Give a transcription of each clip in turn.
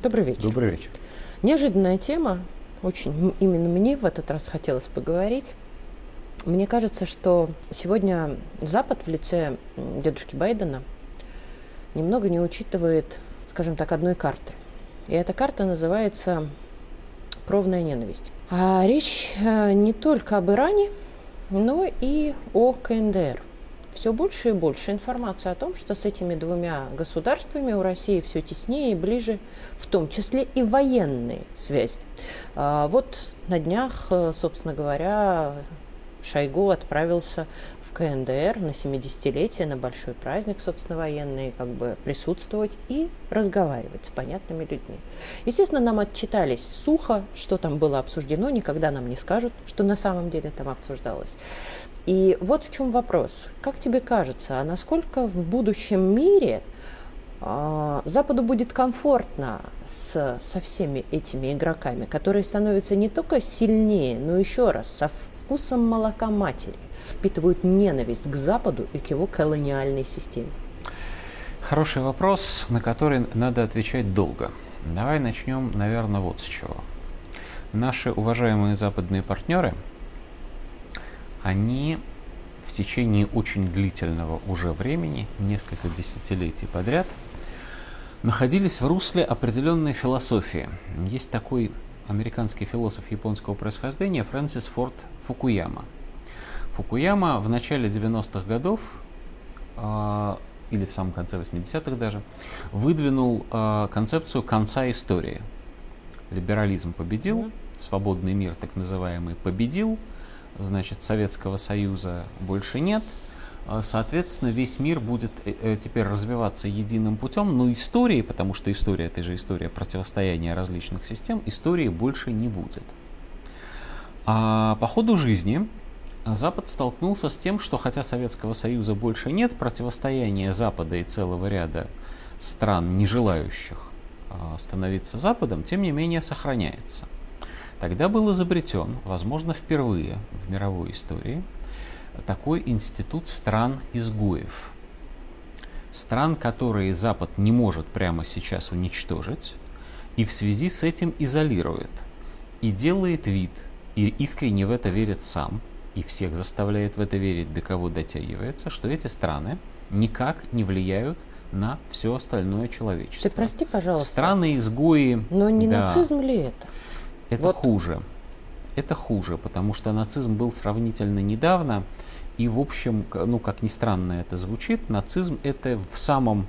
Добрый вечер. Добрый вечер. Неожиданная тема. Очень именно мне в этот раз хотелось поговорить. Мне кажется, что сегодня Запад в лице дедушки Байдена немного не учитывает, скажем так, одной карты. И эта карта называется «Кровная ненависть». А речь э, не только об Иране, но и о КНДР все больше и больше информации о том, что с этими двумя государствами у России все теснее и ближе, в том числе и военные связи. А, вот на днях, э, собственно говоря, Шойгу отправился в КНДР на 70-летие, на большой праздник, собственно, военный, как бы присутствовать и разговаривать с понятными людьми. Естественно, нам отчитались сухо, что там было обсуждено, никогда нам не скажут, что на самом деле там обсуждалось. И вот в чем вопрос. Как тебе кажется, а насколько в будущем мире э, Западу будет комфортно с, со всеми этими игроками, которые становятся не только сильнее, но еще раз со вкусом молока матери, впитывают ненависть к Западу и к его колониальной системе? Хороший вопрос, на который надо отвечать долго. Давай начнем, наверное, вот с чего. Наши уважаемые западные партнеры – они в течение очень длительного уже времени, несколько десятилетий подряд, находились в русле определенной философии. Есть такой американский философ японского происхождения Фрэнсис Форд Фукуяма. Фукуяма в начале 90-х годов, э, или в самом конце 80-х даже, выдвинул э, концепцию конца истории. Либерализм победил, свободный мир так называемый победил – значит, Советского Союза больше нет. А, соответственно, весь мир будет э, э, теперь развиваться единым путем, но истории, потому что история это же история противостояния различных систем, истории больше не будет. А по ходу жизни Запад столкнулся с тем, что хотя Советского Союза больше нет, противостояние Запада и целого ряда стран, не желающих а, становиться Западом, тем не менее сохраняется – Тогда был изобретен, возможно, впервые в мировой истории, такой институт стран-изгоев. Стран, которые Запад не может прямо сейчас уничтожить, и в связи с этим изолирует. И делает вид, и искренне в это верит сам, и всех заставляет в это верить, до кого дотягивается, что эти страны никак не влияют на все остальное человечество. Ты прости, пожалуйста. Страны-изгои... Но не да. нацизм ли это? Это вот. хуже. Это хуже, потому что нацизм был сравнительно недавно, и в общем, ну как ни странно это звучит, нацизм это в самом,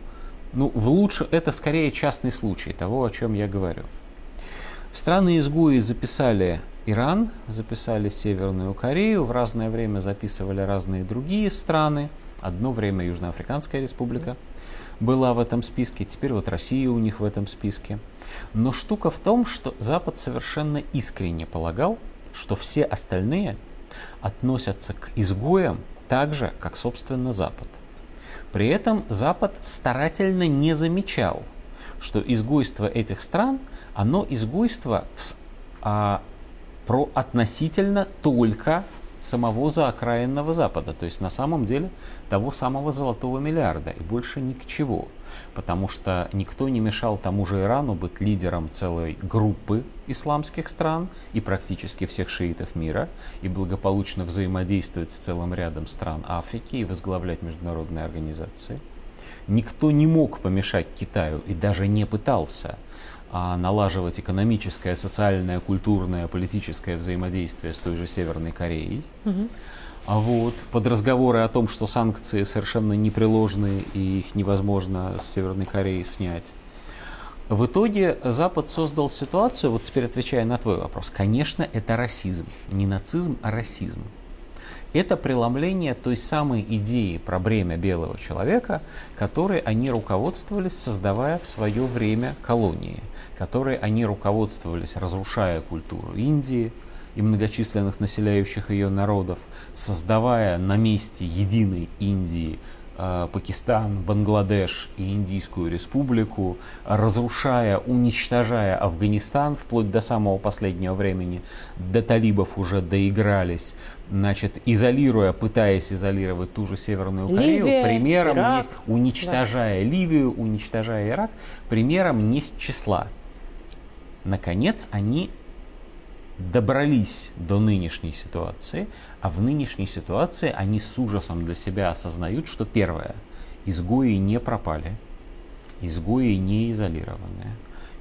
ну в лучшем, это скорее частный случай того, о чем я говорю. В страны-изгои записали Иран, записали Северную Корею, в разное время записывали разные другие страны. Одно время Южноафриканская республика была в этом списке, теперь вот Россия у них в этом списке. Но штука в том, что Запад совершенно искренне полагал, что все остальные относятся к изгоям так же, как, собственно, Запад. При этом Запад старательно не замечал, что изгойство этих стран, оно изгойство в, а, про относительно только самого заокраинного Запада, то есть на самом деле того самого золотого миллиарда и больше ни к чего. Потому что никто не мешал тому же Ирану быть лидером целой группы исламских стран и практически всех шиитов мира и благополучно взаимодействовать с целым рядом стран Африки и возглавлять международные организации. Никто не мог помешать Китаю и даже не пытался а налаживать экономическое, социальное, культурное, политическое взаимодействие с той же Северной Кореей. Угу. А вот, под разговоры о том, что санкции совершенно непреложны и их невозможно с Северной Кореей снять. В итоге Запад создал ситуацию, вот теперь отвечая на твой вопрос, конечно, это расизм. Не нацизм, а расизм. Это преломление той самой идеи про бремя белого человека, которой они руководствовались, создавая в свое время колонии, которой они руководствовались, разрушая культуру Индии и многочисленных населяющих ее народов, создавая на месте единой Индии Пакистан, Бангладеш и Индийскую республику, разрушая, уничтожая Афганистан вплоть до самого последнего времени, до талибов уже доигрались, значит, изолируя, пытаясь изолировать ту же Северную Корею, Ливия, примером Ирак, не, уничтожая да. Ливию, уничтожая Ирак, примером не с числа. наконец, они добрались до нынешней ситуации, а в нынешней ситуации они с ужасом для себя осознают, что первое, изгои не пропали, изгои не изолированы,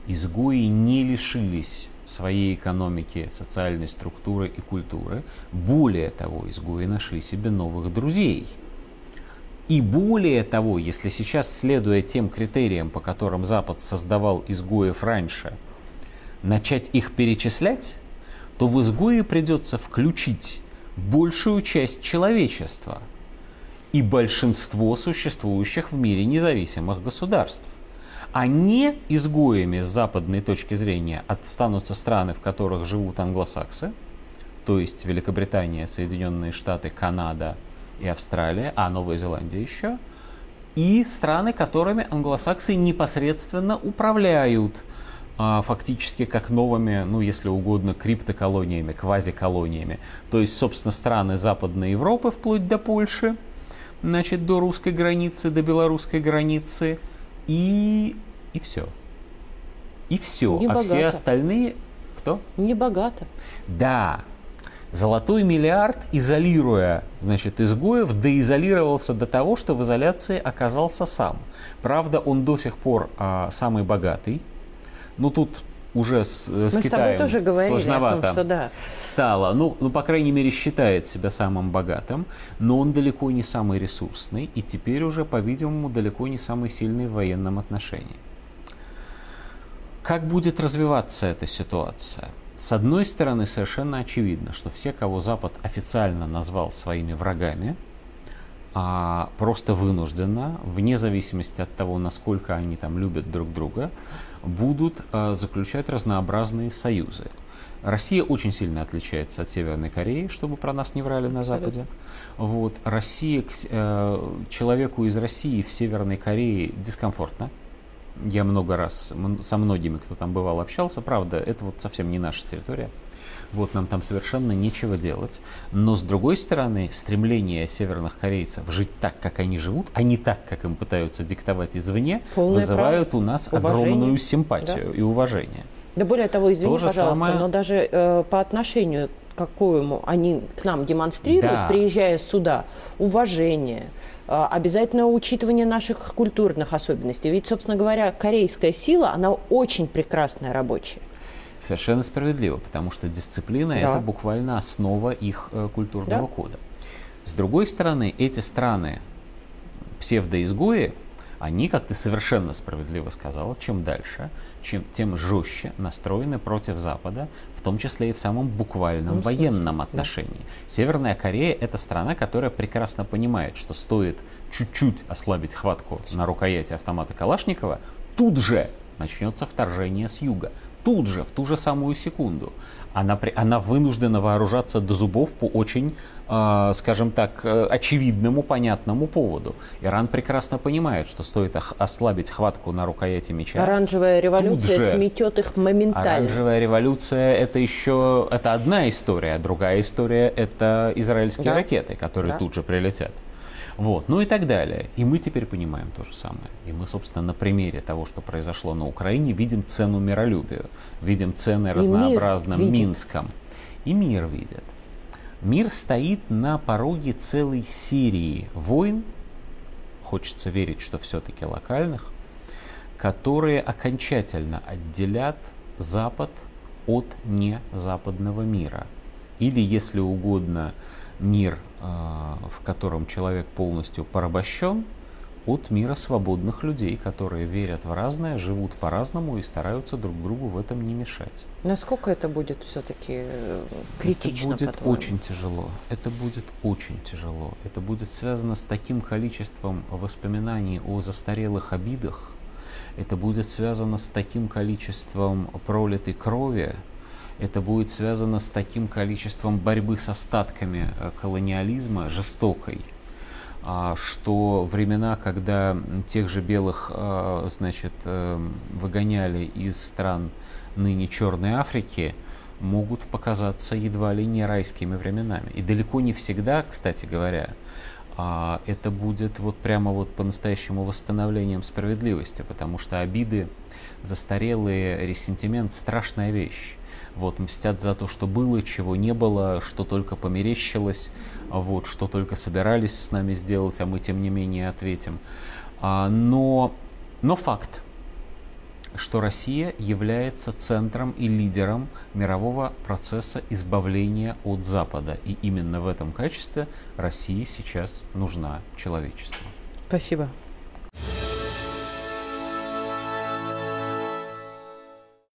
изгои не лишились своей экономики, социальной структуры и культуры. Более того, изгои нашли себе новых друзей. И более того, если сейчас, следуя тем критериям, по которым Запад создавал изгоев раньше, начать их перечислять, то в изгое придется включить большую часть человечества и большинство существующих в мире независимых государств. А не изгоями с западной точки зрения останутся страны, в которых живут англосаксы, то есть Великобритания, Соединенные Штаты, Канада и Австралия, а Новая Зеландия еще, и страны, которыми англосаксы непосредственно управляют – фактически как новыми, ну если угодно, криптоколониями, квазиколониями. То есть, собственно, страны Западной Европы, вплоть до Польши, значит, до русской границы, до белорусской границы, и, и все. И все. Не а богато. все остальные... Кто? Не богато. Да, Золотой миллиард, изолируя значит, изгоев, доизолировался до того, что в изоляции оказался сам. Правда, он до сих пор а, самый богатый, ну тут уже с, э, с Мы Китаем с тобой тоже говорили сложновато о том, что да. стало. Ну, ну, по крайней мере, считает себя самым богатым, но он далеко не самый ресурсный и теперь уже, по-видимому, далеко не самый сильный в военном отношении. Как будет развиваться эта ситуация? С одной стороны, совершенно очевидно, что все, кого Запад официально назвал своими врагами, а просто вынужденно, вне зависимости от того, насколько они там любят друг друга, будут э, заключать разнообразные союзы. Россия очень сильно отличается от Северной Кореи, чтобы про нас не врали на Западе. Вот. Россия, э, человеку из России в Северной Корее дискомфортно. Я много раз со многими, кто там бывал, общался. Правда, это вот совсем не наша территория. Вот нам там совершенно нечего делать. Но с другой стороны, стремление северных корейцев жить так, как они живут, а не так, как им пытаются диктовать извне, Полное вызывают у нас Уважение. огромную симпатию Да. и уважение. Да более того, извини, То пожалуйста, самое- но даже э, по отношению какому они к нам демонстрируют, Да. приезжая сюда, уважение, э, обязательно учитывание наших культурных особенностей. Ведь, собственно говоря, корейская сила, она очень прекрасная рабочая. Совершенно справедливо, потому что дисциплина Да. это буквально основа их э, культурного Да. кода. С другой стороны, эти страны псевдоизгои, они, как ты совершенно справедливо сказал, чем дальше, чем, тем жестче настроены против Запада, в том числе и в самом буквальном Ну, смысле, военном да. отношении. Северная Корея это страна, которая прекрасно понимает, что стоит чуть-чуть ослабить хватку на рукояти автомата Калашникова, тут же начнется вторжение с юга. Тут же, в ту же самую секунду. Она, она вынуждена вооружаться до зубов по очень, э, скажем так, э, очевидному, понятному поводу. Иран прекрасно понимает, что стоит ослабить хватку на рукояти меча. Оранжевая революция же сметет их моментально. Оранжевая революция это еще это одна история, другая история это израильские Да. ракеты, которые Да. тут же прилетят. Вот, ну и так далее. И мы теперь понимаем то же самое. И мы, собственно, на примере того, что произошло на Украине, видим цену миролюбию, видим цены разнообразным видит. Минском. И мир видит. Мир стоит на пороге целой серии войн, хочется верить, что все-таки локальных, которые окончательно отделят Запад от незападного мира. Или, если угодно, мир, э, в котором человек полностью порабощен, от мира свободных людей, которые верят в разное, живут по-разному и стараются друг другу в этом не мешать. Насколько это будет все-таки критично, Это будет по-твоему? очень тяжело. Это будет очень тяжело. Это будет связано с таким количеством воспоминаний о застарелых обидах. Это будет связано с таким количеством пролитой крови. Это будет связано с таким количеством борьбы с остатками э, колониализма жестокой а, что времена, когда тех же белых, а, значит, эм, выгоняли из стран ныне Черной Африки, могут показаться едва ли не райскими временами. И далеко не всегда, кстати говоря, а это будет вот прямо вот по-настоящему восстановлением справедливости, потому что обиды, застарелые, ресентимент – страшная вещь. Вот, мстят за то, что было, чего не было, что только померещилось, вот, что только собирались с нами сделать, а мы тем не менее ответим. А, но, но факт, что Россия является центром и лидером мирового процесса избавления от Запада. И именно в этом качестве России сейчас нужна человечеству. Спасибо.